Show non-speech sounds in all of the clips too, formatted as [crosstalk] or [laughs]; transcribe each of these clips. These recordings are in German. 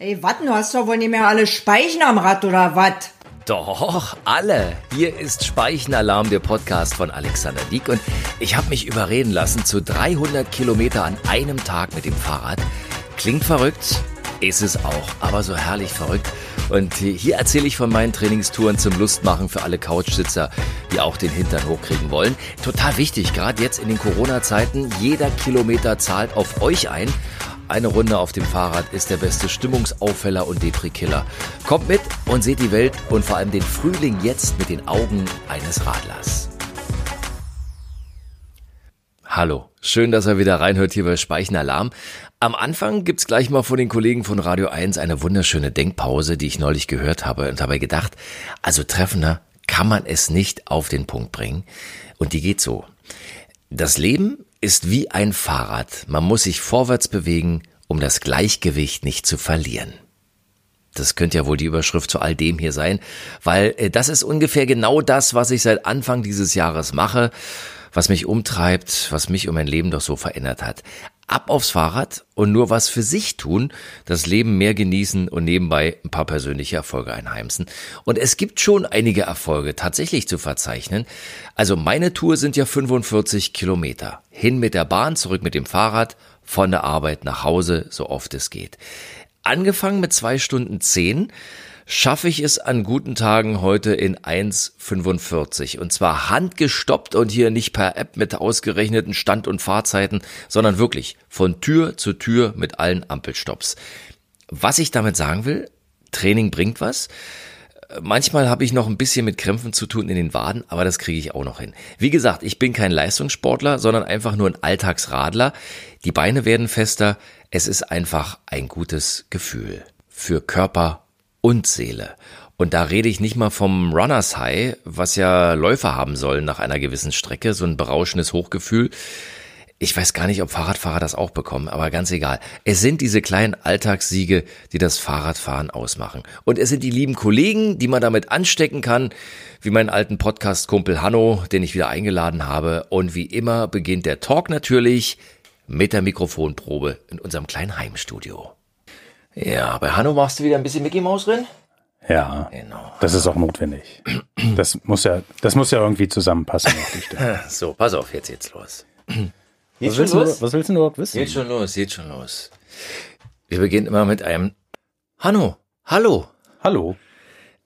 Ey, wat, du hast doch wohl nicht mehr alle Speichen am Rad oder wat? Doch, alle. Hier ist Speichenalarm, der Podcast von Alexander Dieck. Und ich habe mich überreden lassen zu 300 Kilometer an einem Tag mit dem Fahrrad. Klingt verrückt, ist es auch, aber so herrlich verrückt. Und hier erzähle ich von meinen Trainingstouren zum Lustmachen für alle Couchsitzer, die auch den Hintern hochkriegen wollen. Total wichtig, gerade jetzt in den Corona-Zeiten. Jeder Kilometer zahlt auf euch ein. Eine Runde auf dem Fahrrad ist der beste Stimmungsauffäller und Depri-Killer. Kommt mit und seht die Welt und vor allem den Frühling jetzt mit den Augen eines Radlers. Hallo, schön, dass ihr wieder reinhört hier bei Speichenalarm. Am Anfang gibt's gleich mal von den Kollegen von Radio 1 eine wunderschöne Denkpause, die ich neulich gehört habe und dabei gedacht, also treffender kann man es nicht auf den Punkt bringen. Und die geht so. Das Leben ist wie ein Fahrrad. Man muss sich vorwärts bewegen, um das Gleichgewicht nicht zu verlieren. Das könnte ja wohl die Überschrift zu all dem hier sein, weil äh, das ist ungefähr genau das, was ich seit Anfang dieses Jahres mache, was mich umtreibt, was mich und mein Leben doch so verändert hat. Ab aufs Fahrrad und nur was für sich tun, das Leben mehr genießen und nebenbei ein paar persönliche Erfolge einheimsen. Und es gibt schon einige Erfolge tatsächlich zu verzeichnen. Also meine Tour sind ja 45 Kilometer. Hin mit der Bahn, zurück mit dem Fahrrad, von der Arbeit nach Hause, so oft es geht. Angefangen mit zwei Stunden zehn schaffe ich es an guten Tagen heute in 1,45 und zwar handgestoppt und hier nicht per App mit ausgerechneten Stand- und Fahrzeiten, sondern wirklich von Tür zu Tür mit allen Ampelstopps. Was ich damit sagen will, Training bringt was. Manchmal habe ich noch ein bisschen mit Krämpfen zu tun in den Waden, aber das kriege ich auch noch hin. Wie gesagt, ich bin kein Leistungssportler, sondern einfach nur ein Alltagsradler. Die Beine werden fester. Es ist einfach ein gutes Gefühl für Körper und Seele. Und da rede ich nicht mal vom Runners High, was ja Läufer haben sollen nach einer gewissen Strecke, so ein berauschendes Hochgefühl. Ich weiß gar nicht, ob Fahrradfahrer das auch bekommen, aber ganz egal. Es sind diese kleinen Alltagssiege, die das Fahrradfahren ausmachen. Und es sind die lieben Kollegen, die man damit anstecken kann, wie meinen alten Podcast-Kumpel Hanno, den ich wieder eingeladen habe. Und wie immer beginnt der Talk natürlich mit der Mikrofonprobe in unserem kleinen Heimstudio. Ja, bei Hanno machst du wieder ein bisschen Mickey Maus drin? Ja, genau. das ist auch notwendig. Das muss ja, das muss ja irgendwie zusammenpassen. [laughs] so, pass auf, jetzt geht's los. was, willst los? Du, was willst du überhaupt wissen? Geht schon los, geht schon los. Wir beginnen immer mit einem Hanno, hallo. Hallo.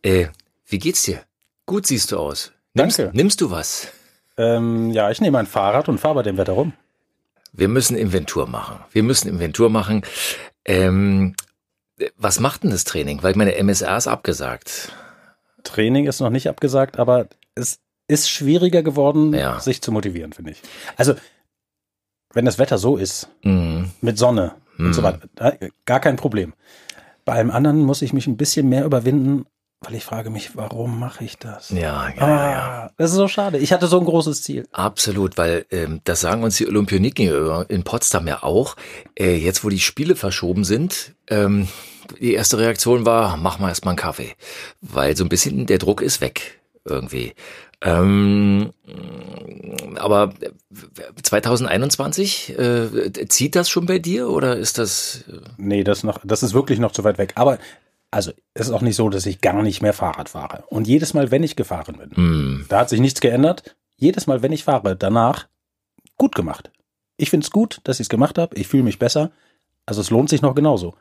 Äh, wie geht's dir? Gut siehst du aus. Nimmst, Danke. Nimmst du was? Ähm, ja, ich nehme ein Fahrrad und fahre bei dem Wetter rum. Wir müssen Inventur machen. Wir müssen Inventur machen. Ähm, was macht denn das Training? Weil meine MSR ist abgesagt. Training ist noch nicht abgesagt, aber es ist schwieriger geworden, ja. sich zu motivieren, finde ich. Also, wenn das Wetter so ist, mhm. mit Sonne mhm. und so mhm. weiter, gar kein Problem. Bei allem anderen muss ich mich ein bisschen mehr überwinden, weil ich frage mich, warum mache ich das? Ja, ja, ah, ja. Das ist so schade. Ich hatte so ein großes Ziel. Absolut, weil ähm, das sagen uns die Olympioniken in Potsdam ja auch. Äh, jetzt, wo die Spiele verschoben sind, ähm, die erste Reaktion war, mach mal erstmal einen Kaffee. Weil so ein bisschen der Druck ist weg irgendwie. Ähm, aber 2021, äh, zieht das schon bei dir oder ist das? Äh nee, das noch, das ist wirklich noch zu weit weg. Aber also es ist auch nicht so, dass ich gar nicht mehr Fahrrad fahre. Und jedes Mal, wenn ich gefahren bin, mm. da hat sich nichts geändert. Jedes Mal, wenn ich fahre, danach gut gemacht. Ich finde es gut, dass ich es gemacht habe. Ich fühle mich besser. Also es lohnt sich noch genauso.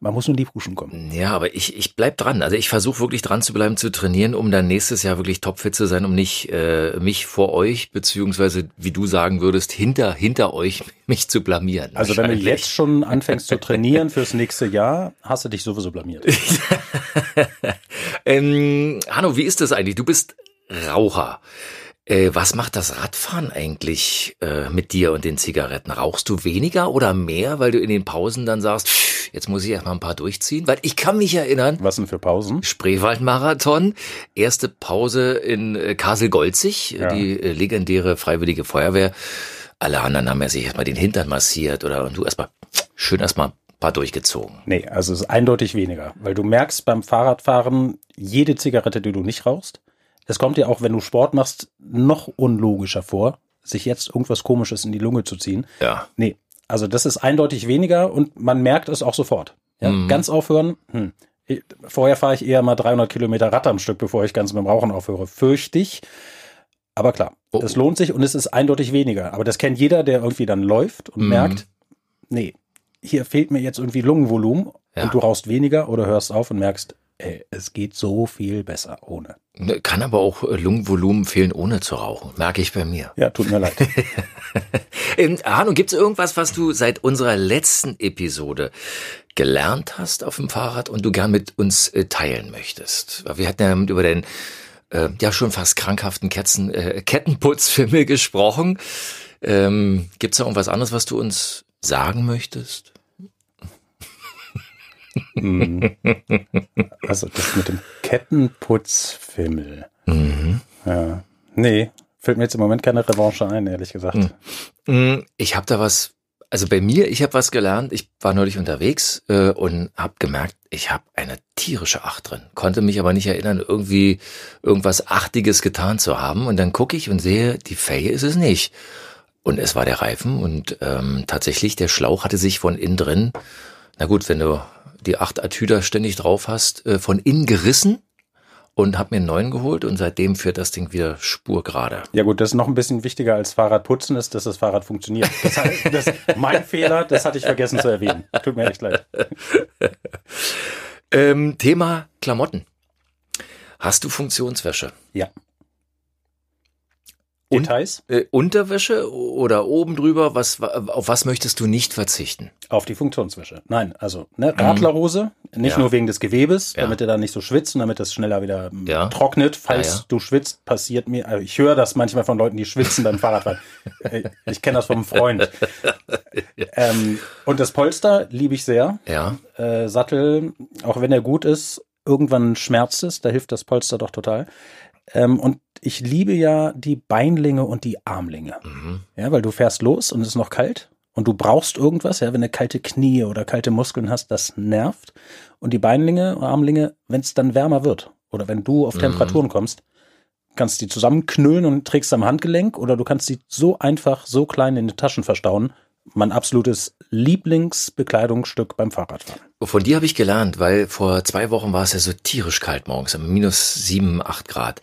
Man muss nur in die Puschen kommen. Ja, aber ich, ich bleib dran. Also ich versuche wirklich dran zu bleiben, zu trainieren, um dann nächstes Jahr wirklich topfit zu sein, um nicht äh, mich vor euch, beziehungsweise wie du sagen würdest, hinter, hinter euch [laughs] mich zu blamieren. Also wenn du jetzt schon anfängst zu trainieren fürs nächste Jahr, hast du dich sowieso blamiert. [laughs] ähm, Hanno, wie ist das eigentlich? Du bist Raucher. Äh, was macht das Radfahren eigentlich äh, mit dir und den Zigaretten? Rauchst du weniger oder mehr, weil du in den Pausen dann sagst, jetzt muss ich erstmal ein paar durchziehen? Weil ich kann mich erinnern. Was denn für Pausen? Spreewaldmarathon, erste Pause in äh, Kasel-Golzig, ja. die äh, legendäre Freiwillige Feuerwehr. Alle anderen haben ja sich erstmal den Hintern massiert oder und du erstmal schön erstmal paar durchgezogen. Nee, also es ist eindeutig weniger, weil du merkst beim Fahrradfahren, jede Zigarette, die du nicht rauchst, es kommt dir auch, wenn du Sport machst, noch unlogischer vor, sich jetzt irgendwas Komisches in die Lunge zu ziehen. Ja. Nee, also das ist eindeutig weniger und man merkt es auch sofort. Ja, Ganz aufhören, hm. Vorher fahre ich eher mal 300 Kilometer Rad am Stück, bevor ich ganz mit dem Rauchen aufhöre. Fürchte ich. Aber klar, Oh, das oh. lohnt sich und es ist eindeutig weniger. Aber das kennt jeder, der irgendwie dann läuft und Mhm. merkt, nee, hier fehlt mir jetzt irgendwie Lungenvolumen Ja. und du rauchst weniger oder hörst auf und merkst, ey, es geht so viel besser ohne. Ne, Kann aber auch äh, Lungenvolumen fehlen, ohne zu rauchen. Merke ich bei mir. Ja, tut mir leid. [laughs] Ähm, Hanno, gibt es irgendwas, was du seit unserer letzten Episode gelernt hast auf dem Fahrrad und du gern mit uns äh, teilen möchtest? Wir hatten ja über den äh, ja schon fast krankhaften Ketzen, äh, Kettenputzfimmel gesprochen. Ähm, gibt es da irgendwas anderes, was du uns sagen möchtest? Hm. [laughs] Also das mit dem Kettenputzfimmel. Mhm. Ja. Nee, fällt mir jetzt im Moment keine Revanche ein, ehrlich gesagt. Mm, Ich habe da was, also bei mir, ich habe was gelernt. Ich war neulich unterwegs äh, und habe gemerkt, ich habe eine tierische Acht drin. Konnte mich aber nicht erinnern, irgendwie irgendwas Achtiges getan zu haben. Und dann gucke ich und sehe, die Felge ist es nicht. Und es war der Reifen und ähm, tatsächlich, der Schlauch hatte sich von innen drin, na gut, wenn du die acht Atüder ständig drauf hast, äh, von innen gerissen und habe mir einen neuen geholt und seitdem führt das Ding wieder spurgerade. Ja gut, das ist noch ein bisschen wichtiger als Fahrradputzen ist, dass das Fahrrad funktioniert. Das, heißt, [laughs] das, mein Fehler, das hatte ich vergessen zu erwähnen. Tut mir echt leid. [laughs] Ähm, Thema Klamotten. Hast du Funktionswäsche? Ja. Und- Details Äh, Unterwäsche oder oben drüber? Was, auf was möchtest du nicht verzichten? auf die Funktionswäsche. Nein, also ne, Radlerhose, nicht Ja. nur wegen des Gewebes, Ja. damit er da nicht so schwitzt und damit das schneller wieder ähm, Ja. trocknet. Falls du schwitzt, passiert mir, also ich höre das manchmal von Leuten, die schwitzen beim Fahrradfahren. [laughs] Ich kenne das vom Freund. [laughs] ähm, und das Polster liebe ich sehr. Ja. äh, Sattel, auch wenn er gut ist, irgendwann schmerzt es, da hilft das Polster doch total. Ähm, und ich liebe ja die Beinlinge und die Armlinge. Mhm. Ja, weil du fährst los und es ist noch kalt und du brauchst irgendwas, ja, wenn du kalte Knie oder kalte Muskeln hast, das nervt. Und die Beinlinge und Armlinge, wenn es dann wärmer wird oder wenn du auf Mhm. Temperaturen kommst, kannst die zusammenknüllen und trägst am Handgelenk oder du kannst sie so einfach, so klein in den Taschen verstauen. Mein absolutes Lieblingsbekleidungsstück beim Fahrradfahren. Von dir habe ich gelernt, weil vor zwei Wochen war es ja so tierisch kalt morgens, minus sieben, acht Grad.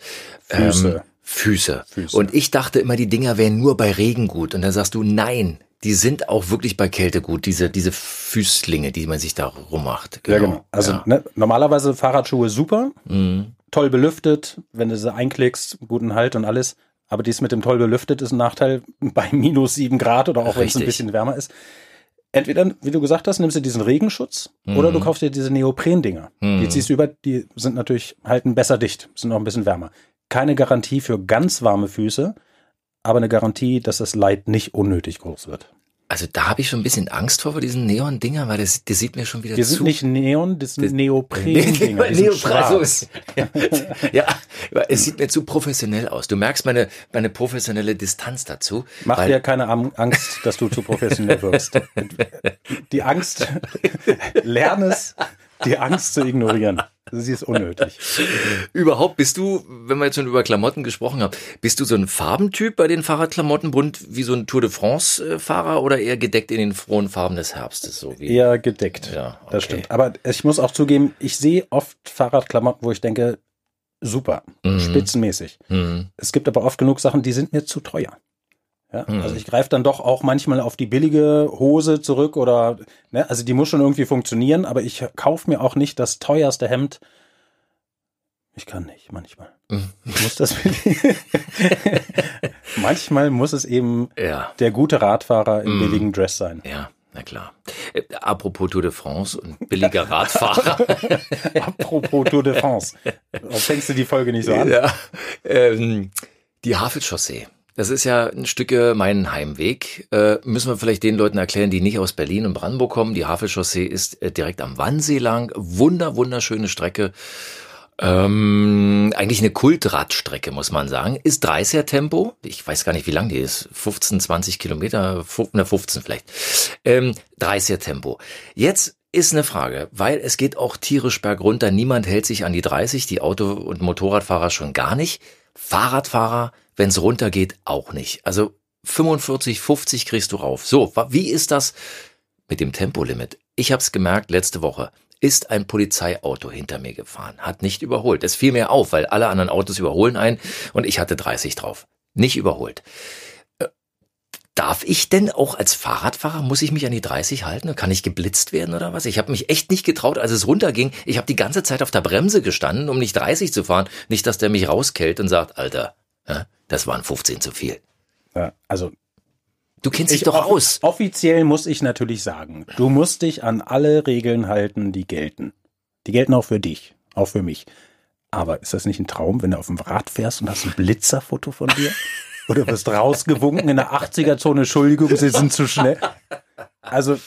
Füße. Ähm, Füße. Füße. Und ich dachte immer, die Dinger wären nur bei Regen gut. Und dann sagst du, nein, die sind auch wirklich bei Kälte gut, diese, diese Füßlinge, die man sich da rummacht. Ja, genau. Also ja. Ne, normalerweise Fahrradschuhe super, Mhm. toll belüftet, wenn du sie einklickst, guten Halt und alles. Aber dies mit dem toll belüftet ist ein Nachteil [laughs] bei minus sieben Grad oder auch wenn es ein bisschen wärmer ist. Entweder, wie du gesagt hast, nimmst du diesen Regenschutz oder du kaufst dir diese Neopren-Dinger. Die ziehst du über, die sind natürlich, halten besser dicht, sind noch ein bisschen wärmer. Keine Garantie für ganz warme Füße, aber eine Garantie, dass das Leid nicht unnötig groß wird. Also da habe ich schon ein bisschen Angst vor, vor diesen Neon-Dinger, weil das, das sieht mir schon wieder Die zu. sind nicht Neon, das sind Neopren-Dinger. Die sind Neopren, so ja, ja, es sieht mir zu professionell aus. Du merkst meine, meine professionelle Distanz dazu. Mach dir keine Angst, dass du zu professionell wirkst. [laughs] Die Angst, [laughs] lern es, die Angst zu ignorieren. Sie ist unnötig. [laughs] Überhaupt bist du, wenn wir jetzt schon über Klamotten gesprochen haben, bist du so ein Farbentyp bei den Fahrradklamotten, bunt wie so ein Tour de France-Fahrer oder eher gedeckt in den frohen Farben des Herbstes? So wie Eher gedeckt. Ja, okay. Das stimmt. Aber ich muss auch zugeben, ich sehe oft Fahrradklamotten, wo ich denke, super, Mhm. spitzenmäßig. Hm, Es gibt aber oft genug Sachen, die sind mir zu teuer. Ja, Mhm. Also ich greife dann doch auch manchmal auf die billige Hose zurück oder, ne, also die muss schon irgendwie funktionieren, aber ich kaufe mir auch nicht das teuerste Hemd. Ich kann nicht, manchmal. Mhm. Ich muss das. [laughs] manchmal muss es eben ja, der gute Radfahrer im Mhm. billigen Dress sein. ja, na klar. Äh, apropos Tour de France und billiger [laughs] Radfahrer. Apropos Tour de France. Warum fängst du die Folge nicht so an? Ja, ähm, die Havelchaussee. Das ist ja ein Stück äh, mein Heimweg. Äh, müssen wir vielleicht den Leuten erklären, die nicht aus Berlin und Brandenburg kommen. Die Havelchaussee ist äh, direkt am Wannsee lang. Wunder, wunderschöne Strecke. Ähm, eigentlich eine Kultradstrecke, muss man sagen. Ist 30er Tempo. Ich weiß gar nicht, wie lang die ist. 15, 20 Kilometer, fu- na 15 vielleicht. Ähm, 30er Tempo. Jetzt ist eine Frage, weil es geht auch tierisch bergunter. Niemand hält sich an die 30, die Auto- und Motorradfahrer schon gar nicht. Fahrradfahrer, wenn es runtergeht, auch nicht. Also 45, 50 kriegst du rauf. So, wie ist das mit dem Tempolimit? ich habe es gemerkt letzte Woche, ist ein Polizeiauto hinter mir gefahren, hat nicht überholt. Es fiel mir auf, weil alle anderen Autos überholen einen und ich hatte 30 drauf. Nicht überholt. Darf ich denn auch als Fahrradfahrer, muss ich mich an die 30 halten? Kann ich geblitzt werden oder was? Ich habe mich echt nicht getraut, als es runterging. Ich habe die ganze Zeit auf der Bremse gestanden, um nicht 30 zu fahren. Nicht, dass der mich rauskellt und sagt, Alter, das waren 15 zu viel. Ja, also Du kennst dich doch aus. Offiziell muss ich natürlich sagen, du musst dich an alle Regeln halten, die gelten. Die gelten auch für dich, auch für mich. Aber ist das nicht ein Traum, wenn du auf dem Rad fährst und hast ein Blitzerfoto von dir? [laughs] Oder wirst rausgewunken in der 80er-Zone, Entschuldigung, sie sind zu schnell. Also,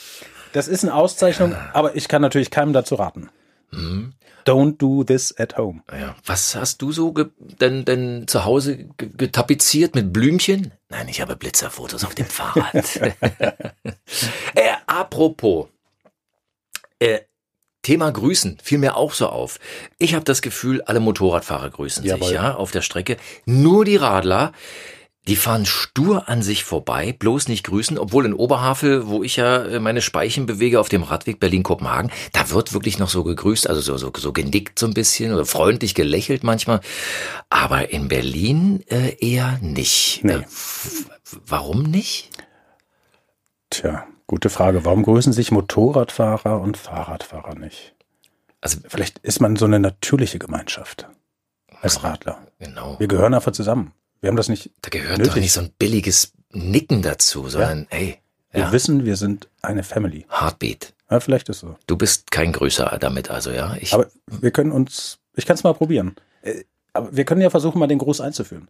das ist eine Auszeichnung, aber ich kann natürlich keinem dazu raten. Mhm. Don't do this at home. Ja. Was hast du so denn, denn zu Hause getapeziert mit Blümchen? Nein, ich habe Blitzerfotos auf dem Fahrrad. [laughs] äh, apropos, äh, Thema Grüßen fiel mir auch so auf. Ich habe das Gefühl, alle Motorradfahrer grüßen Jawohl. sich ja auf der Strecke. Nur die Radler die fahren stur an sich vorbei, bloß nicht grüßen, obwohl in Oberhavel, wo ich ja äh, meine Speichen bewege auf dem Radweg Berlin-Kopenhagen, da wird wirklich noch so gegrüßt, also so, so, so genickt so ein bisschen oder freundlich gelächelt manchmal. Aber in Berlin äh, eher nicht. Nee. Äh, warum nicht? Tja, gute Frage. Warum grüßen sich Motorradfahrer und Fahrradfahrer nicht? Also vielleicht ist man so eine natürliche Gemeinschaft als Radler. Genau. Wir gehören einfach zusammen. Wir haben das nicht. Da gehört nötig. doch nicht so ein billiges Nicken dazu, sondern ja. ey. Wir ja. wissen, wir sind eine Family. Heartbeat. Ja, vielleicht ist so. Du bist kein Größer damit, also ja. Ich, aber wir können uns, ich kann es mal probieren. Äh, aber wir können ja versuchen, mal den Gruß einzuführen.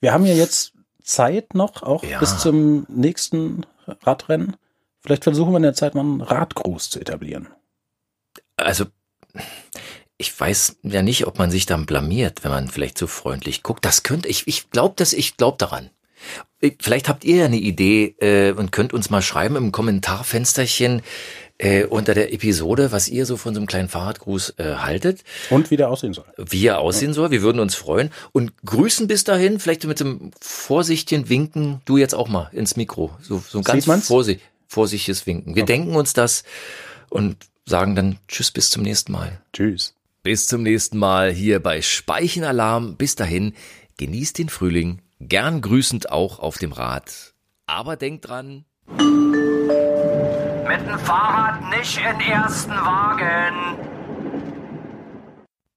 Wir haben ja jetzt Zeit noch, auch ja. bis zum nächsten Radrennen. Vielleicht versuchen wir in der Zeit mal einen Radgruß zu etablieren. Also, ich weiß ja nicht, ob man sich dann blamiert, wenn man vielleicht zu freundlich guckt. Das könnte ich. Ich glaube, dass ich glaube daran. Vielleicht habt ihr ja eine Idee äh, und könnt uns mal schreiben im Kommentarfensterchen äh, unter der Episode, was ihr so von so einem kleinen Fahrradgruß äh, haltet. Und wie der aussehen soll. Wie er aussehen soll. Wir würden uns freuen. Und grüßen bis dahin, vielleicht mit dem vorsichtigen Winken, du jetzt auch mal ins Mikro. So, so ein ganz vorsicht, vorsichtiges Winken. Wir okay. denken uns das und sagen dann Tschüss bis zum nächsten Mal. Tschüss. Bis zum nächsten Mal hier bei Speichenalarm. Bis dahin, genießt den Frühling, gern grüßend auch auf dem Rad. Aber denkt dran. Mit dem Fahrrad nicht in ersten Wagen.